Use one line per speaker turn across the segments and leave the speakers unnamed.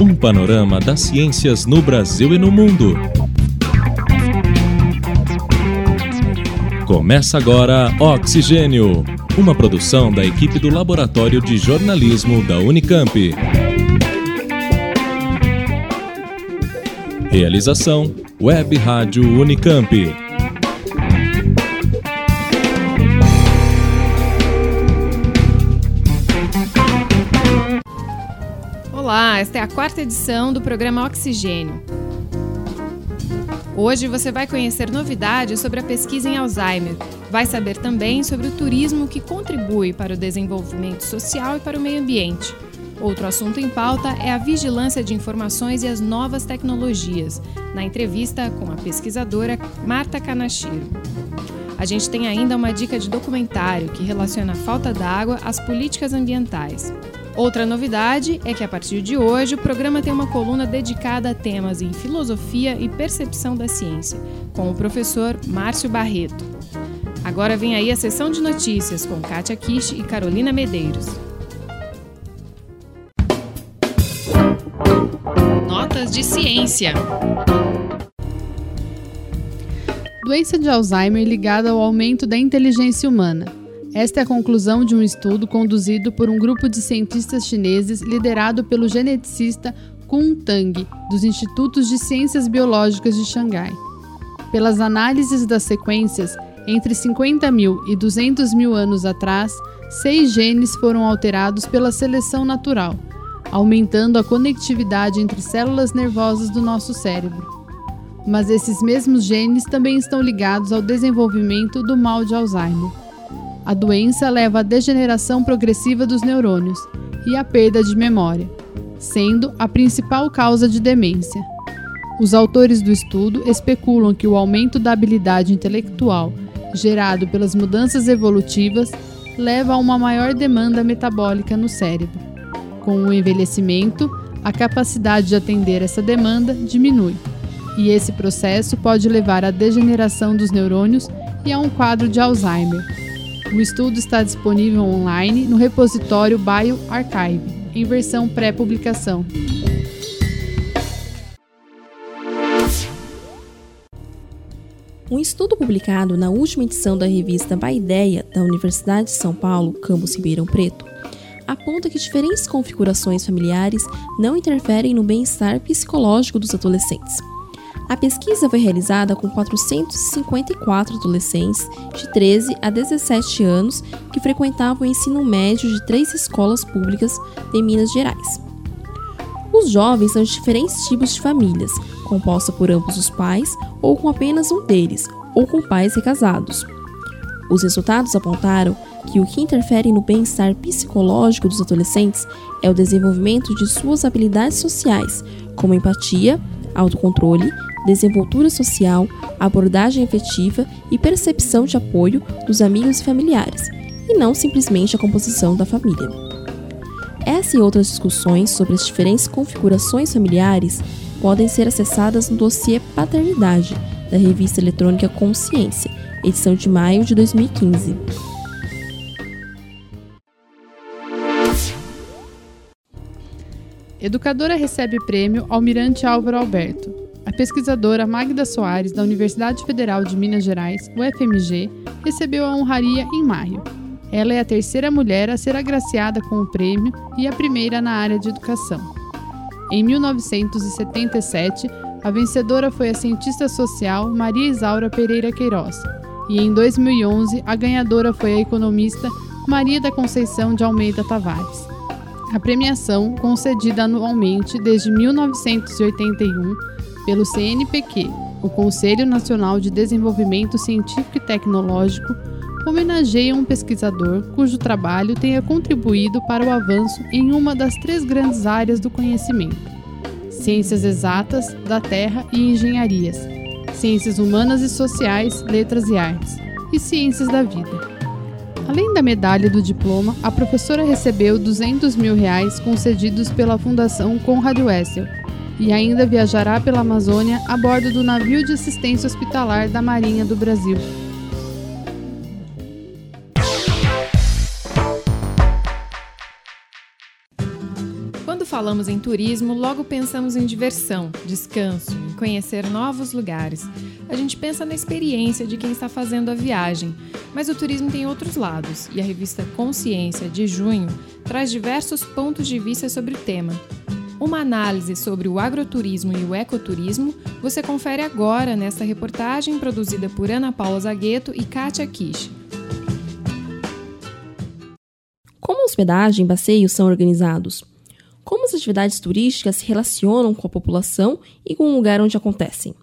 Um panorama das ciências no Brasil e no mundo. Começa agora Oxigênio, uma produção da equipe do Laboratório de Jornalismo da Unicamp. Realização Web Rádio Unicamp.
Olá, esta é a quarta edição do programa Oxigênio. Hoje você vai conhecer novidades sobre a pesquisa em Alzheimer. Vai saber também sobre o turismo que contribui para o desenvolvimento social e para o meio ambiente. Outro assunto em pauta é a vigilância de informações e as novas tecnologias, na entrevista com a pesquisadora Marta Kanashiro. A gente tem ainda uma dica de documentário que relaciona a falta d'água às políticas ambientais. Outra novidade é que a partir de hoje o programa tem uma coluna dedicada a temas em filosofia e percepção da ciência, com o professor Márcio Barreto. Agora vem aí a sessão de notícias com Kátia Kish e Carolina Medeiros. Notas de ciência.
Doença de Alzheimer ligada ao aumento da inteligência humana. Esta é a conclusão de um estudo conduzido por um grupo de cientistas chineses liderado pelo geneticista Kun Tang, dos Institutos de Ciências Biológicas de Xangai. Pelas análises das sequências, entre 50 mil e 200 mil anos atrás, seis genes foram alterados pela seleção natural, aumentando a conectividade entre células nervosas do nosso cérebro. Mas esses mesmos genes também estão ligados ao desenvolvimento do mal de Alzheimer. A doença leva à degeneração progressiva dos neurônios e à perda de memória, sendo a principal causa de demência. Os autores do estudo especulam que o aumento da habilidade intelectual gerado pelas mudanças evolutivas leva a uma maior demanda metabólica no cérebro. Com o envelhecimento, a capacidade de atender essa demanda diminui, e esse processo pode levar à degeneração dos neurônios e a um quadro de Alzheimer, o estudo está disponível online no repositório BioArchive, em versão pré-publicação.
Um estudo publicado na última edição da revista Baideia da Universidade de São Paulo, campus Ribeirão Preto, aponta que diferentes configurações familiares não interferem no bem-estar psicológico dos adolescentes. A pesquisa foi realizada com 454 adolescentes de 13 a 17 anos que frequentavam o ensino médio de três escolas públicas de Minas Gerais. Os jovens são de diferentes tipos de famílias, composta por ambos os pais ou com apenas um deles, ou com pais recasados. Os resultados apontaram que o que interfere no bem-estar psicológico dos adolescentes é o desenvolvimento de suas habilidades sociais, como empatia, autocontrole, desenvoltura social, abordagem efetiva e percepção de apoio dos amigos e familiares, e não simplesmente a composição da família. Essa e outras discussões sobre as diferentes configurações familiares podem ser acessadas no dossiê Paternidade, da revista eletrônica Consciência, edição de maio de 2015.
Educadora recebe prêmio Almirante Álvaro Alberto. Pesquisadora Magda Soares, da Universidade Federal de Minas Gerais, UFMG, recebeu a honraria em maio. Ela é a terceira mulher a ser agraciada com o prêmio e a primeira na área de educação. Em 1977, a vencedora foi a cientista social Maria Isaura Pereira Queiroz, e em 2011 a ganhadora foi a economista Maria da Conceição de Almeida Tavares. A premiação, concedida anualmente desde 1981, pelo CNPq, o Conselho Nacional de Desenvolvimento Científico e Tecnológico, homenageia um pesquisador cujo trabalho tenha contribuído para o avanço em uma das três grandes áreas do conhecimento: ciências exatas, da terra e engenharias, ciências humanas e sociais, letras e artes, e ciências da vida. Além da medalha do diploma, a professora recebeu 200 mil reais concedidos pela Fundação Conrad Wessel e ainda viajará pela Amazônia a bordo do navio de assistência hospitalar da Marinha do Brasil.
Quando falamos em turismo, logo pensamos em diversão, descanso, em conhecer novos lugares. A gente pensa na experiência de quem está fazendo a viagem, mas o turismo tem outros lados e a revista Consciência, de junho, traz diversos pontos de vista sobre o tema. Uma análise sobre o agroturismo e o ecoturismo você confere agora nesta reportagem produzida por Ana Paula Zagueto e Kátia Kish.
Como hospedagem e passeios são organizados? como as atividades turísticas se relacionam com a população e com o lugar onde acontecem.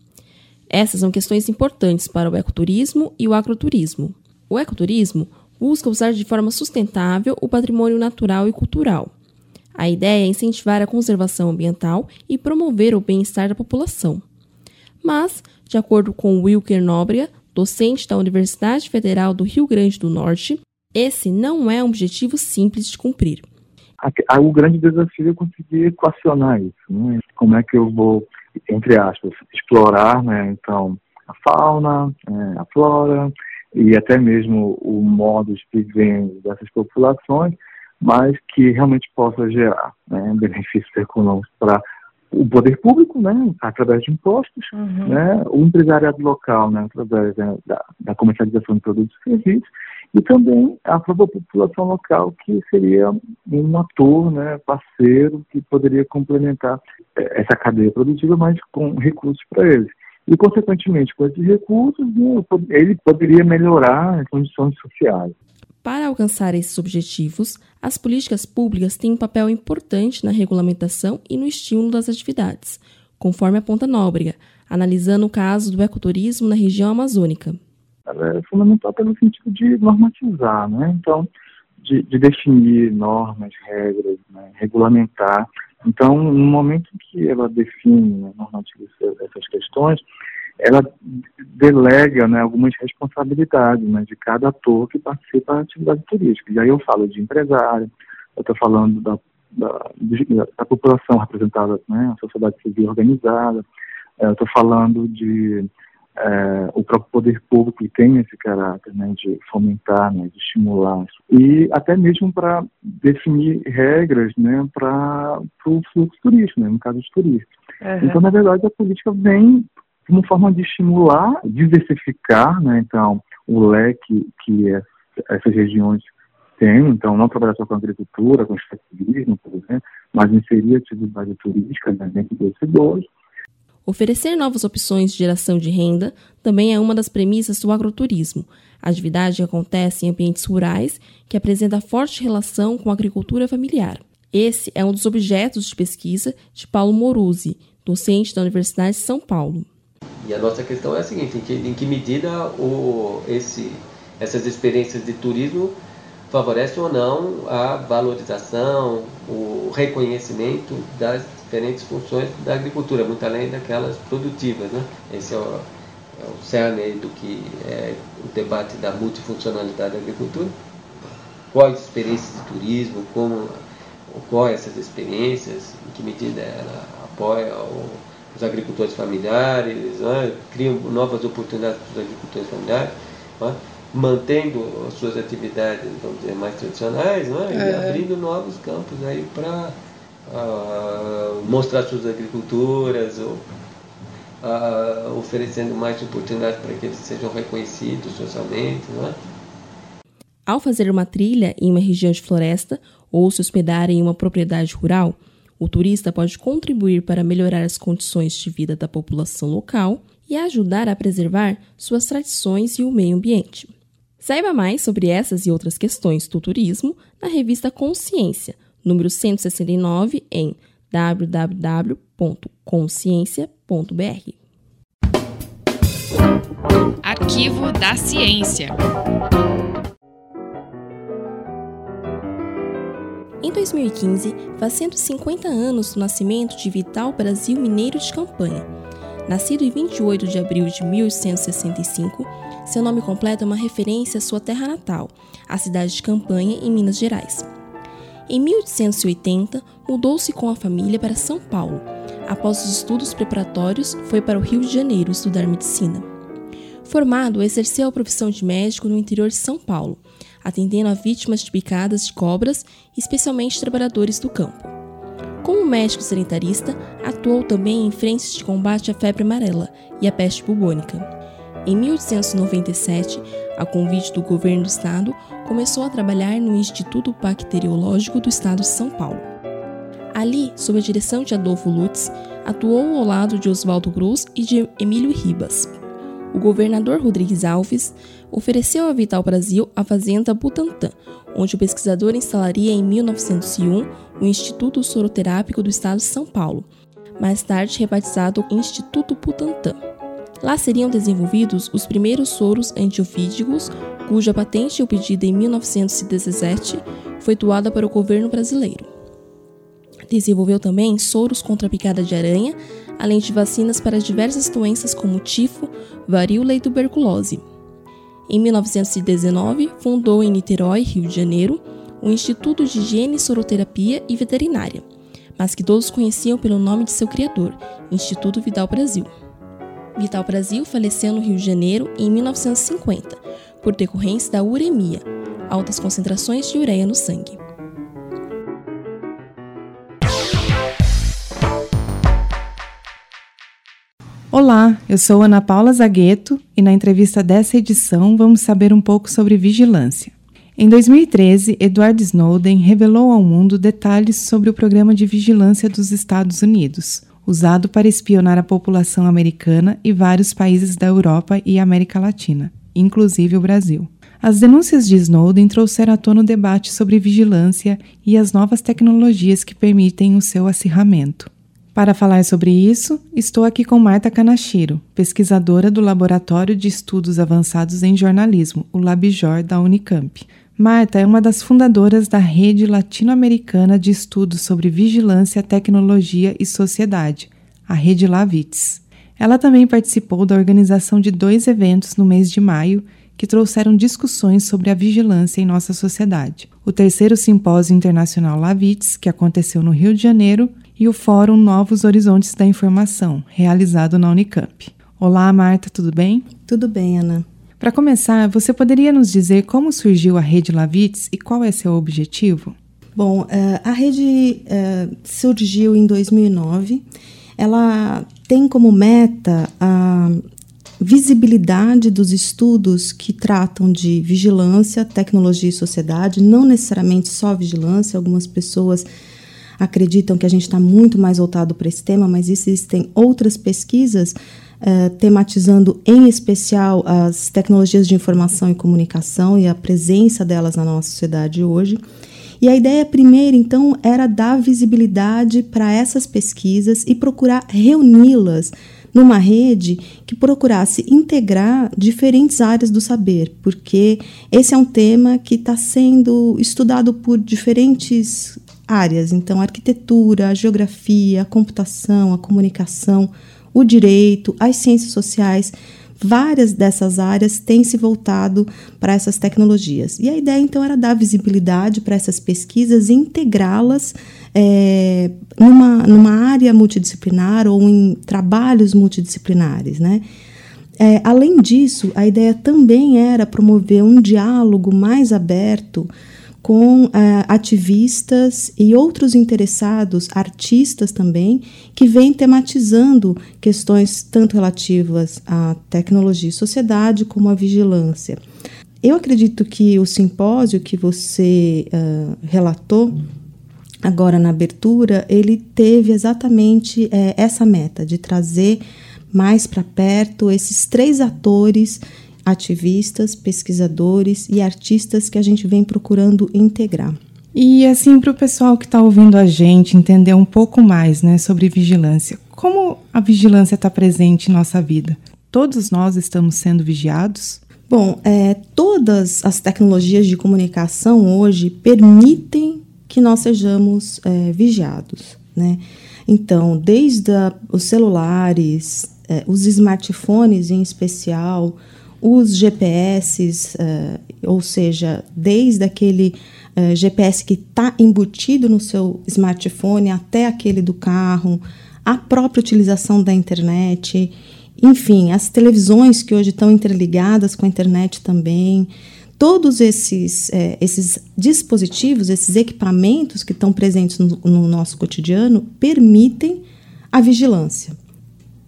Essas são questões importantes para o ecoturismo e o agroturismo. O ecoturismo busca usar de forma sustentável o patrimônio natural e cultural. A ideia é incentivar a conservação ambiental e promover o bem-estar da população. Mas, de acordo com Wilker Nóbrega, docente da Universidade Federal do Rio Grande do Norte, esse não é um objetivo simples de cumprir
o grande desafio é conseguir equacionar isso. Né? Como é que eu vou, entre aspas, explorar, né? então, a fauna, é, a flora e até mesmo o modo de viver dessas populações, mas que realmente possa gerar né, benefícios econômicos para o poder público, né, através de impostos, uhum. né, o empresariado local, né, através né, da, da, comercialização de produtos e serviços, e também a própria população local, que seria um ator, né, parceiro, que poderia complementar eh, essa cadeia produtiva, mas com recursos para eles. E, consequentemente, com esses recursos, né, ele poderia melhorar as condições sociais.
Para alcançar esses objetivos, as políticas públicas têm um papel importante na regulamentação e no estímulo das atividades, conforme aponta Nóbrega, analisando o caso do ecoturismo na região amazônica.
É fundamental pelo sentido de normatizar, né? Então, de, de definir normas, regras, né? regulamentar. Então, no momento que ela define, né, normatiza essas questões, ela delega né, algumas responsabilidades né, de cada ator que participa da atividade turística. E aí eu falo de empresário, eu estou falando da, da, da, população representada, né, a sociedade civil organizada, eu estou falando de é, o próprio poder público que tem esse caráter né, de fomentar, né, de estimular, e até mesmo para definir regras né, para o fluxo turístico, né, no caso de turistas. Uhum. Então, na verdade, a política vem uma forma de estimular, diversificar, né, então, o leque que essas regiões têm, então, não trabalhar só com agricultura, com extrativismo, por exemplo, mas inserir atividade turística né, dentro desse dois.
Oferecer novas opções de geração de renda também é uma das premissas do agroturismo. A atividade acontece em ambientes rurais que apresenta forte relação com a agricultura familiar. Esse é um dos objetos de pesquisa de Paulo Moruzzi, docente da Universidade de São Paulo.
E a nossa questão é a seguinte: em que, em que medida o, esse, essas experiências de turismo favorecem ou não a valorização, o reconhecimento das diferentes funções da agricultura, muito além daquelas produtivas. Né? Esse é o, é o cerne do que é o debate da multifuncionalidade da agricultura. Quais experiências de turismo, como ocorrem essas experiências, em que medida ela apoia o os agricultores familiares, né? criam novas oportunidades para os agricultores familiares, né? mantendo as suas atividades vamos dizer, mais tradicionais né? e é. abrindo novos campos aí para uh, ah, mostrar suas agriculturas, ou, uh, oferecendo mais oportunidades para que eles sejam reconhecidos socialmente. Né?
Ao fazer uma trilha em uma região de floresta ou se hospedar em uma propriedade rural, o turista pode contribuir para melhorar as condições de vida da população local e ajudar a preservar suas tradições e o meio ambiente. Saiba mais sobre essas e outras questões do turismo na revista Consciência, número 169, em www.consciência.br.
Arquivo da Ciência.
Em 2015, faz 150 anos do nascimento de Vital Brasil Mineiro de Campanha. Nascido em 28 de abril de 1865, seu nome completo é uma referência à sua terra natal, a cidade de Campanha, em Minas Gerais. Em 1880, mudou-se com a família para São Paulo. Após os estudos preparatórios, foi para o Rio de Janeiro estudar medicina. Formado, exerceu a profissão de médico no interior de São Paulo, atendendo a vítimas de picadas de cobras, especialmente trabalhadores do campo. Como médico sanitarista, atuou também em frentes de combate à febre amarela e à peste bubônica. Em 1897, a convite do governo do estado, começou a trabalhar no Instituto Bacteriológico do Estado de São Paulo. Ali, sob a direção de Adolfo Lutz, atuou ao lado de Oswaldo Cruz e de Emílio Ribas. O governador Rodrigues Alves ofereceu a Vital Brasil a fazenda Butantã, onde o pesquisador instalaria em 1901 o Instituto Soroterápico do Estado de São Paulo, mais tarde rebatizado Instituto Butantan. Lá seriam desenvolvidos os primeiros soros antiofídicos, cuja patente obtida em 1917 foi doada para o governo brasileiro. Desenvolveu também soros contra a picada de aranha, além de vacinas para diversas doenças como tifo, varíola e tuberculose. Em 1919, fundou em Niterói, Rio de Janeiro, o Instituto de Higiene, Soroterapia e Veterinária, mas que todos conheciam pelo nome de seu criador, Instituto Vital Brasil. Vital Brasil faleceu no Rio de Janeiro em 1950, por decorrência da uremia, altas concentrações de ureia no sangue.
Olá, eu sou Ana Paula Zagueto e na entrevista dessa edição vamos saber um pouco sobre vigilância. Em 2013, Edward Snowden revelou ao mundo detalhes sobre o programa de vigilância dos Estados Unidos, usado para espionar a população americana e vários países da Europa e América Latina, inclusive o Brasil. As denúncias de Snowden trouxeram à tona o debate sobre vigilância e as novas tecnologias que permitem o seu acirramento. Para falar sobre isso, estou aqui com Marta Kanashiro, pesquisadora do Laboratório de Estudos Avançados em Jornalismo, o LabJOR da Unicamp. Marta é uma das fundadoras da Rede Latino-Americana de Estudos sobre Vigilância, Tecnologia e Sociedade, a Rede Lavits. Ela também participou da organização de dois eventos no mês de maio que trouxeram discussões sobre a vigilância em nossa sociedade. O terceiro Simpósio Internacional Lavits, que aconteceu no Rio de Janeiro, e o Fórum Novos Horizontes da Informação, realizado na Unicamp. Olá, Marta, tudo bem?
Tudo bem, Ana.
Para começar, você poderia nos dizer como surgiu a Rede Lavitz e qual é seu objetivo?
Bom, eh, a rede eh, surgiu em 2009. Ela tem como meta a visibilidade dos estudos que tratam de vigilância, tecnologia e sociedade, não necessariamente só vigilância, algumas pessoas acreditam que a gente está muito mais voltado para esse tema, mas existem outras pesquisas uh, tematizando em especial as tecnologias de informação e comunicação e a presença delas na nossa sociedade hoje. E a ideia primeira, então, era dar visibilidade para essas pesquisas e procurar reuni-las numa rede que procurasse integrar diferentes áreas do saber, porque esse é um tema que está sendo estudado por diferentes áreas, então arquitetura, a geografia, a computação, a comunicação, o direito, as ciências sociais, várias dessas áreas têm se voltado para essas tecnologias. E a ideia então era dar visibilidade para essas pesquisas e integrá-las é, numa, numa área multidisciplinar ou em trabalhos multidisciplinares, né? É, além disso, a ideia também era promover um diálogo mais aberto com uh, ativistas e outros interessados, artistas também, que vêm tematizando questões tanto relativas à tecnologia e sociedade como à vigilância. Eu acredito que o simpósio que você uh, relatou agora na abertura, ele teve exatamente é, essa meta de trazer mais para perto esses três atores ativistas, pesquisadores e artistas que a gente vem procurando integrar.
E assim, para o pessoal que está ouvindo a gente entender um pouco mais né, sobre vigilância, como a vigilância está presente em nossa vida? Todos nós estamos sendo vigiados?
Bom, é, todas as tecnologias de comunicação hoje permitem que nós sejamos é, vigiados. Né? Então, desde a, os celulares, é, os smartphones em especial, os GPS, uh, eh, ou seja, desde aquele uh, eh, GPS que está embutido no seu smartphone até aquele do carro, a própria utilização da internet, enfim, as televisões que hoje estão interligadas com a internet também, todos esses, é, esses dispositivos, esses equipamentos que estão presentes no, no, nosso cotidiano permitem a vigilância.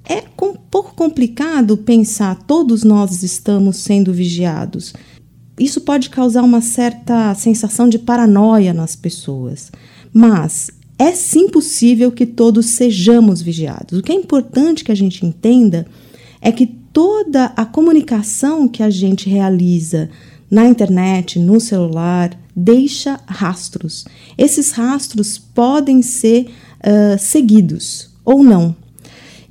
É um pouco complicado pensar todos nós estamos sendo vigiados. Isso pode causar uma certa sensação de paranoia nas pessoas, mas é sim possível que todos sejamos vigiados. O que é importante que a gente entenda é que toda a comunicação que a gente realiza na internet, no celular, deixa rastros. Esses rastros podem ser uh, seguidos ou não.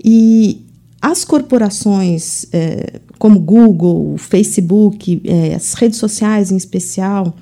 E as corporações uh, como Google, Facebook, uh, as redes sociais em especial,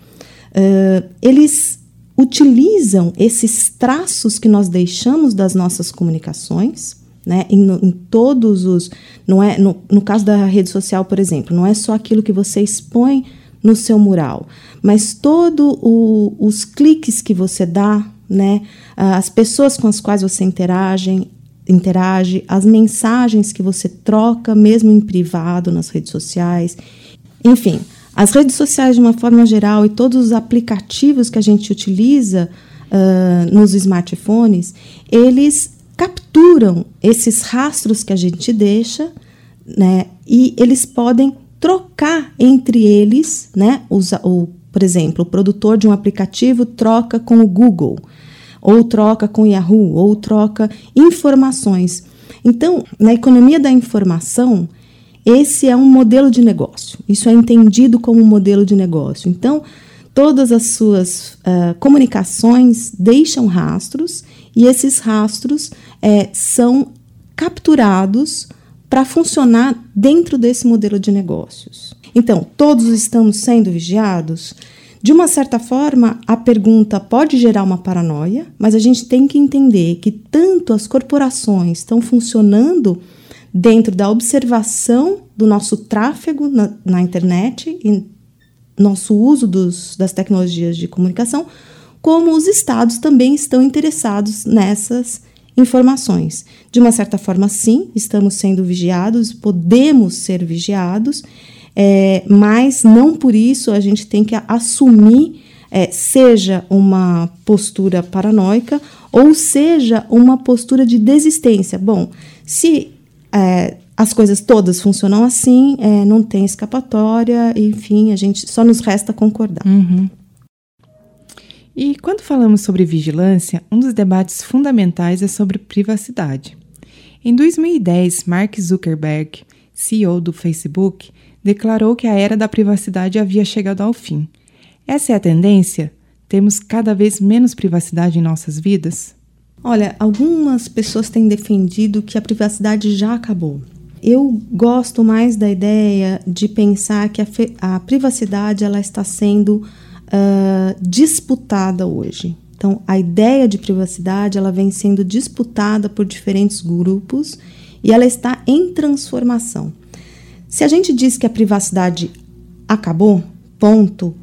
eles utilizam esses traços que nós deixamos das nossas comunicações né? Em, em, todos os. Não é, no, no caso da rede social, por exemplo, não é só aquilo que você expõe no seu mural, mas todos os cliques que você dá, né? as pessoas com as quais você interage, interage, as mensagens que você troca, mesmo em privado, nas redes sociais. Enfim, as redes sociais, de uma forma geral, e todos os aplicativos que a gente utiliza uh, nos smartphones, eles capturam esses rastros que a gente deixa, né? E eles podem trocar entre eles, né? Usa, o, por exemplo, o produtor de um aplicativo troca com o Google, ou troca com Yahoo, ou troca informações. Então, na economia da informação, esse é um modelo de negócio. Isso é entendido como um modelo de negócio. Então, todas as suas uh, comunicações deixam rastros e esses rastros é, são capturados para funcionar dentro desse modelo de negócios. Então, todos estamos sendo vigiados? De uma certa forma, a pergunta pode gerar uma paranoia, mas a gente tem que entender que tanto as corporações estão funcionando dentro da observação do nosso tráfego na, na internet e nosso uso dos, das tecnologias de comunicação, como os estados também estão interessados nessas informações. De uma certa forma, sim, estamos sendo vigiados, podemos ser vigiados, é, mas não por isso a gente tem que assumir, é, seja uma postura paranoica ou seja uma postura de desistência. Bom, se é, as coisas todas funcionam assim, é, não tem escapatória, enfim, a gente só nos resta concordar.
Uhum. E quando falamos sobre vigilância, um dos debates fundamentais é sobre privacidade. Em 2010, Mark Zuckerberg, CEO do Facebook, declarou que a era da privacidade havia chegado ao fim. Essa é a tendência? Temos cada vez menos privacidade em nossas vidas?
Olha, algumas pessoas têm defendido que a privacidade já acabou. Eu gosto mais da ideia de pensar que a, a privacidade ela está sendo uh, disputada hoje. Então, a ideia de privacidade ela vem sendo disputada por diferentes grupos e ela está em transformação. Se a gente diz que a privacidade acabou, ponto,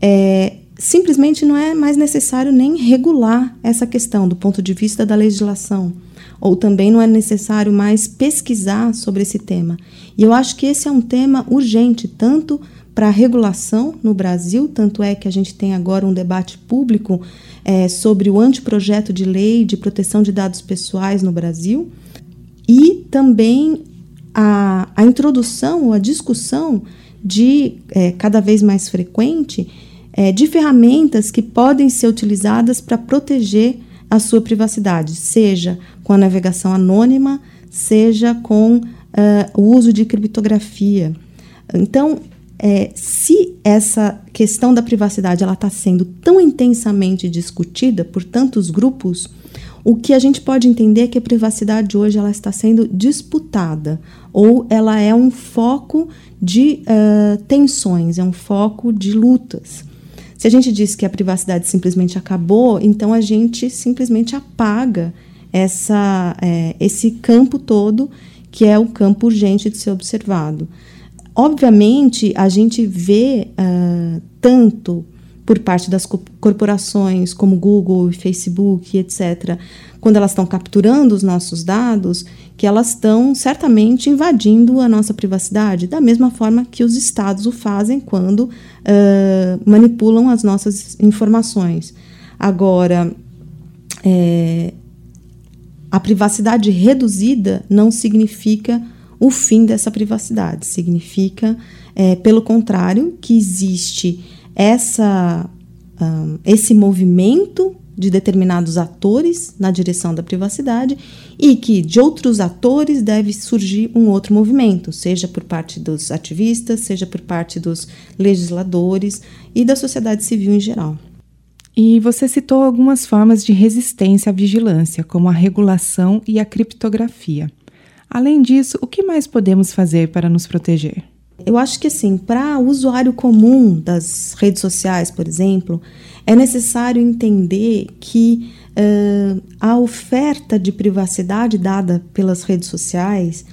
é, simplesmente não é mais necessário nem regular essa questão do ponto de vista da legislação, ou também não é necessário mais pesquisar sobre esse tema. E eu acho que esse é um tema urgente, tanto para a regulação no Brasil, tanto é que a gente tem agora um debate público é, sobre o anteprojeto de lei de proteção de dados pessoais no Brasil, e também a, a introdução ou a discussão de é, cada vez mais frequente é, de ferramentas que podem ser utilizadas para proteger a sua privacidade, seja com a navegação anônima, seja com uh, o uso de criptografia. Então, é, se essa questão da privacidade ela está sendo tão intensamente discutida por tantos grupos, o que a gente pode entender é que a privacidade hoje ela está sendo disputada ou ela é um foco de uh, tensões, é um foco de lutas. Se a gente diz que a privacidade simplesmente acabou, então a gente simplesmente apaga essa, é, esse campo todo que é o campo urgente de ser observado. Obviamente, a gente vê uh, tanto por parte das corporações como Google, Facebook, etc., quando elas estão capturando os nossos dados, que elas estão certamente invadindo a nossa privacidade, da mesma forma que os estados o fazem quando uh, manipulam as nossas informações. Agora, é, a privacidade reduzida não significa o fim dessa privacidade, significa, é, pelo contrário, que existe essa, um, esse movimento de determinados atores na direção da privacidade e que de outros atores deve surgir um outro movimento, seja por parte dos ativistas, seja por parte dos legisladores e da sociedade civil em geral.
E você citou algumas formas de resistência à vigilância, como a regulação e a criptografia. Além disso, o que mais podemos fazer para nos proteger?
Eu acho que assim, para o usuário comum das redes sociais, por exemplo, é necessário entender que uh, a oferta de privacidade dada pelas redes sociais,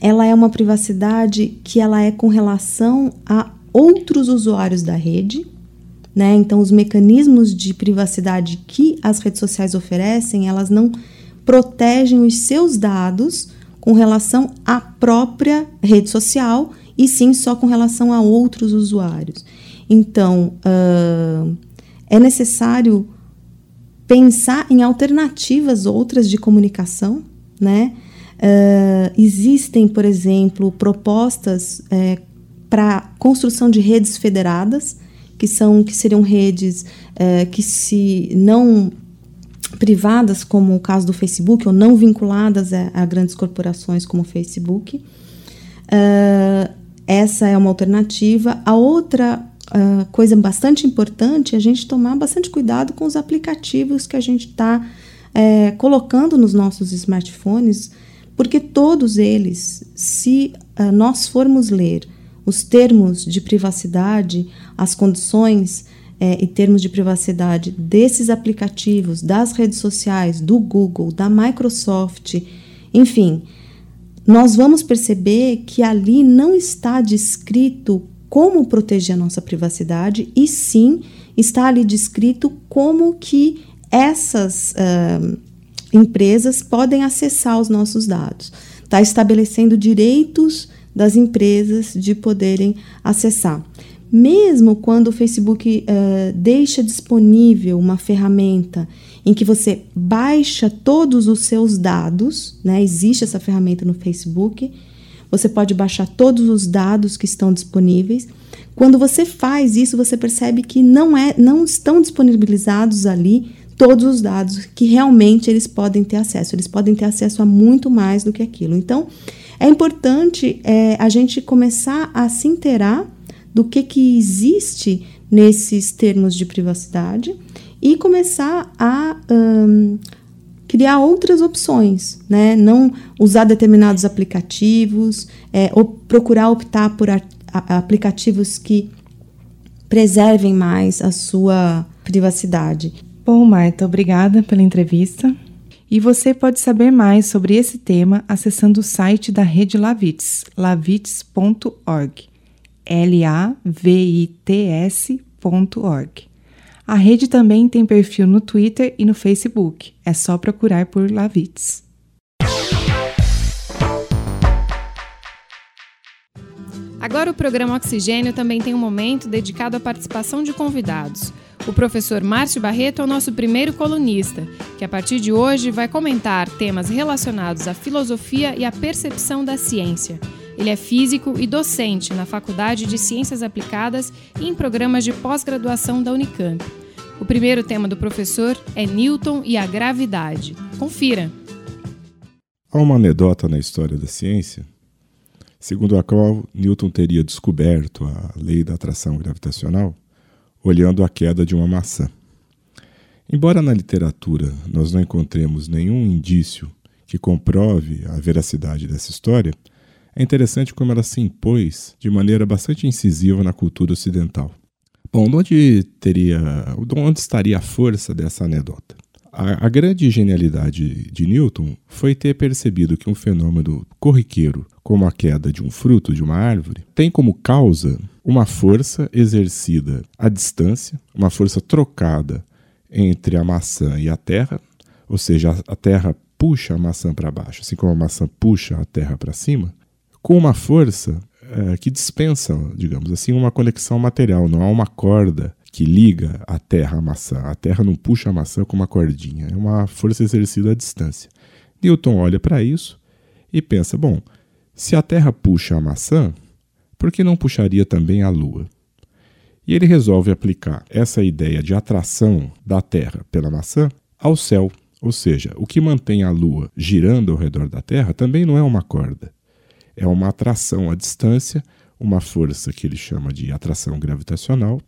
ela é uma privacidade que ela é com relação a outros usuários da rede, né? Então, os mecanismos de privacidade que as redes sociais oferecem, elas não protegem os seus dados com relação à própria rede social, e sim só com relação a outros usuários. Então, uh, é necessário pensar em alternativas outras de comunicação, né? Uh, existem, por exemplo, propostas é, para construção de redes federadas, que são que seriam redes é, que se não privadas, como o caso do Facebook, ou não vinculadas a, a grandes corporações como o Facebook. Uh, essa é uma alternativa. A outra uh, coisa bastante importante é a gente tomar bastante cuidado com os aplicativos que a gente está é, colocando nos nossos smartphones, porque todos eles, se uh, nós formos ler os termos de privacidade, as condições é, termos de privacidade desses aplicativos, das redes sociais, do Google, da Microsoft, enfim, nós vamos perceber que ali não está descrito como proteger a nossa privacidade, e sim está ali descrito como que essas uh, empresas podem acessar os nossos dados. Está estabelecendo direitos das empresas de poderem acessar. Mesmo quando o Facebook uh, deixa disponível uma ferramenta em que você baixa todos os seus dados, né? Existe essa ferramenta no Facebook você pode baixar todos os dados que estão disponíveis. Quando você faz isso, você percebe que não, é, não estão disponibilizados ali todos os dados que realmente eles podem ter acesso. Eles podem ter acesso a muito mais do que aquilo. Então, é importante é, a gente começar a se inteirar do que, que existe nesses termos de privacidade e começar a um, criar outras opções, né? Não usar determinados aplicativos, é, ou procurar optar por aplicativos que preservem mais a sua privacidade.
Bom, Marta, obrigada pela entrevista. E você pode saber mais sobre esse tema acessando o site da Rede Lavits, lavits.org. L-A-V-I-T-S.org. A rede também tem perfil no Twitter e no Facebook. É só procurar por Lavits.
Agora o programa Oxigênio também tem um momento dedicado à participação de convidados. O professor Márcio Barreto é o nosso primeiro colunista, que a partir de hoje vai comentar temas relacionados à filosofia e à percepção da ciência. Ele é físico e docente na Faculdade de Ciências Aplicadas e em programas de pós-graduação da Unicamp. O primeiro tema do professor é Newton e a gravidade. Confira.
Há uma anedota na história da ciência, segundo a qual Newton teria descoberto a lei da atração gravitacional olhando a queda de uma maçã. Embora na literatura nós não encontremos nenhum indício que comprove a veracidade dessa história, é interessante como ela se impôs de maneira bastante incisiva na cultura ocidental. Bom, onde teria, onde estaria a força dessa anedota? A, a, grande genialidade de Newton foi ter percebido que um fenômeno corriqueiro, como a queda de um fruto de uma árvore, tem como causa uma força exercida à distância, uma força trocada entre a maçã e a terra, ou seja, a terra puxa a maçã para baixo, assim como a maçã puxa a terra para cima, com uma força é, que dispensa, digamos assim, uma conexão material. Não há uma corda que liga a terra à maçã. A terra não puxa a maçã com uma cordinha, é uma força exercida à distância. Newton olha para isso e pensa: bom, se a terra puxa a maçã, por que não puxaria também a lua? E ele resolve aplicar essa ideia de atração da Terra pela maçã ao céu. Ou seja, o que mantém a Lua girando ao redor da Terra também não é uma corda, é uma atração à distância, uma força que ele chama de atração gravitacional,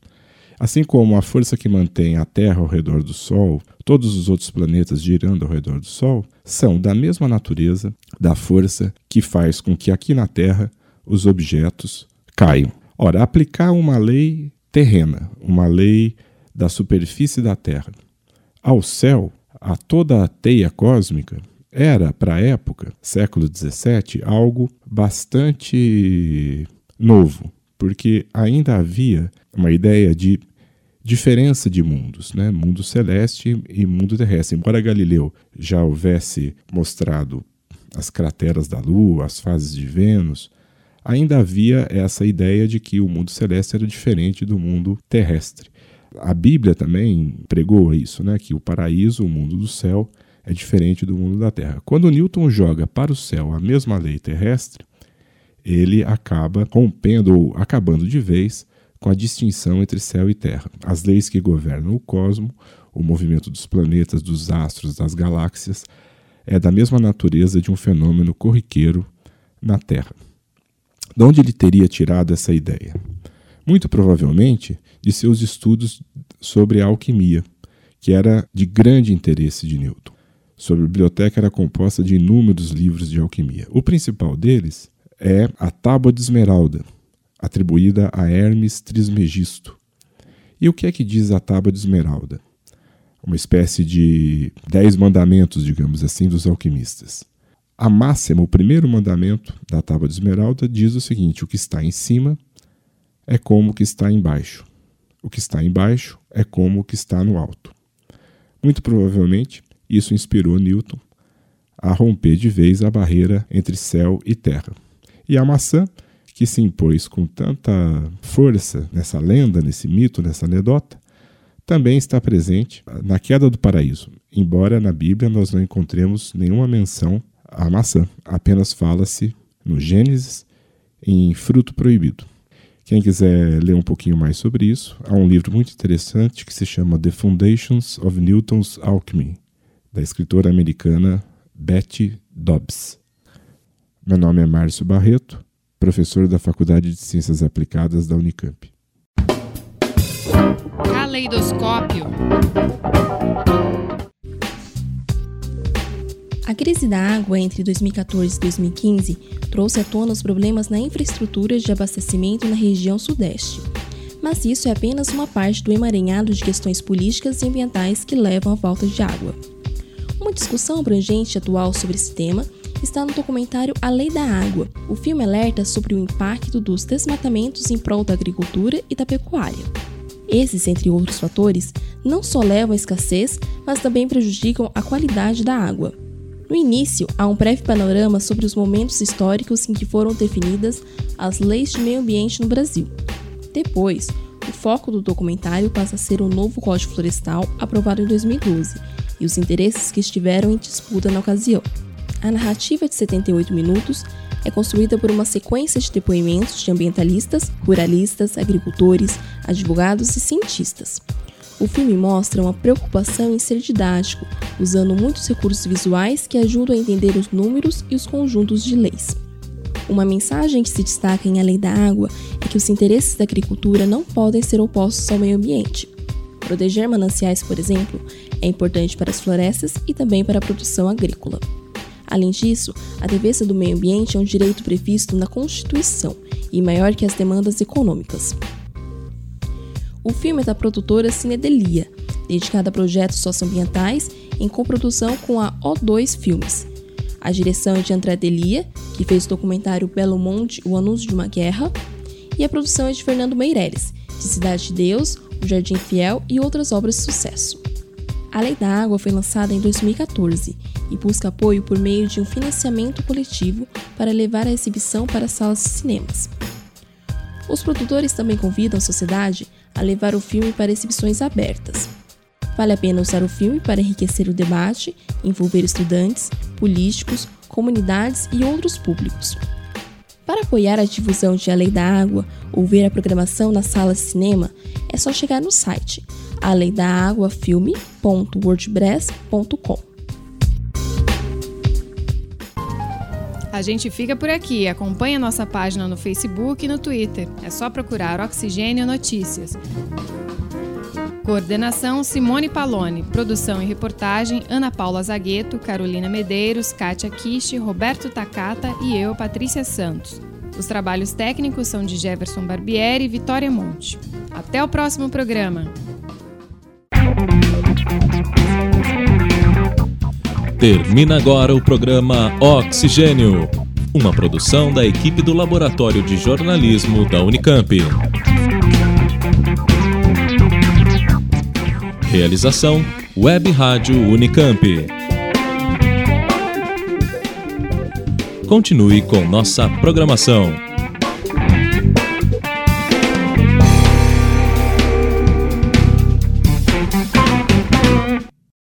assim como a força que mantém a Terra ao redor do Sol, todos os outros planetas girando ao redor do Sol, são da mesma natureza da força que faz com que aqui na Terra os objetos caiam. Ora, aplicar uma lei terrena, uma lei da superfície da Terra, ao céu, a toda a teia cósmica, era, para a época, século XVII, algo bastante novo, porque ainda havia uma ideia de diferença de mundos, né? mundo celeste e mundo terrestre. Embora Galileu já houvesse mostrado as crateras da Lua, as fases de Vênus, ainda havia essa ideia de que o mundo celeste era diferente do mundo terrestre. A Bíblia também pregou isso, né? que o paraíso, o mundo do céu, é diferente do mundo da Terra. Quando Newton joga para o céu a mesma lei terrestre, ele acaba rompendo ou acabando de vez com a distinção entre céu e terra. As leis que governam o cosmo, o movimento dos planetas, dos astros, das galáxias, é da mesma natureza de um fenômeno corriqueiro na Terra. De onde ele teria tirado essa ideia? Muito provavelmente de seus estudos sobre a alquimia, que era de grande interesse de Newton. Sua biblioteca era composta de inúmeros livros de alquimia. O principal deles é a Tábua de Esmeralda, atribuída a Hermes Trismegisto. E o que é que diz a Tábua de Esmeralda? Uma espécie de dez mandamentos, digamos assim, dos alquimistas. A máxima, o primeiro mandamento da Tábua de Esmeralda, diz o seguinte: o que está em cima é como o que está embaixo. O que está embaixo é como o que está no alto. Muito provavelmente, isso inspirou Newton a romper de vez a barreira entre céu e terra. E a maçã, que se impôs com tanta força nessa lenda, nesse mito, nessa anedota, também está presente na queda do paraíso, embora na Bíblia nós não encontremos nenhuma menção à maçã, apenas fala-se no Gênesis em fruto proibido. Quem quiser ler um pouquinho mais sobre isso, há um livro muito interessante que se chama The Foundations of Newton's Alchemy, da escritora americana Betty Dobbs. Meu nome é Márcio Barreto, professor da Faculdade de Ciências Aplicadas da Unicamp.
Caleidoscópio.
A crise da água entre 2014 e 2015 trouxe à tona os problemas na infraestrutura de abastecimento na região Sudeste. Mas isso é apenas uma parte do emaranhado de questões políticas e ambientais que levam à falta de água. Uma discussão abrangente atual sobre esse tema está no documentário A Lei da Água. O filme alerta sobre o impacto dos desmatamentos em prol da agricultura e da pecuária. Esses, entre outros fatores, não só levam à escassez, mas também prejudicam a qualidade da água. No início, há um breve panorama sobre os momentos históricos em que foram definidas as leis de meio ambiente no Brasil. Depois, o foco do documentário passa a ser o novo Código Florestal aprovado em 2012 e os interesses que estiveram em disputa na ocasião. A narrativa de 78 minutos é construída por uma sequência de depoimentos de ambientalistas, ruralistas, agricultores, advogados e cientistas. O filme mostra uma preocupação em ser didático, usando muitos recursos visuais que ajudam a entender os números e os conjuntos de leis. Uma mensagem que se destaca em A Lei da Água é que os interesses da agricultura não podem ser opostos ao meio ambiente. Proteger mananciais, por exemplo, é importante para as florestas e também para a produção agrícola. Além disso, a defesa do meio ambiente é um direito previsto na Constituição e maior que as demandas econômicas. O filme é da produtora Cinedelia, dedicada a projetos socioambientais em coprodução com a O2 Filmes. A direção é de André Delia, que fez o documentário Belo Monte, O Anúncio de uma Guerra, e a produção é de Fernando Meireles, de Cidade de Deus, O Jardim Fiel e outras obras de sucesso. A Lei da Água foi lançada em 2014 e busca apoio por meio de um financiamento coletivo para levar a exibição para salas de cinemas. Os produtores também convidam a sociedade a levar o filme para exibições abertas. Vale a pena usar o filme para enriquecer o debate, envolver estudantes, políticos, comunidades e outros públicos. Para apoiar a difusão de A Lei da Água ou ver a programação nas salas de cinema, é só chegar no site aleidaaguafilme.wordpress.com.
A gente fica por aqui. Acompanhe a nossa página no Facebook e no Twitter. É só procurar Oxigênio Notícias. Coordenação Simone Palone. Produção e reportagem Ana Paula Zagueto, Carolina Medeiros, Kátia Kishi, Roberto Takata e eu, Patrícia Santos. Os trabalhos técnicos são de Jefferson Barbieri e Vitória Monte. Até o próximo programa.
Termina agora o programa Oxigênio, uma produção da equipe do Laboratório de Jornalismo da Unicamp. Realização Web Rádio Unicamp. Continue com nossa programação.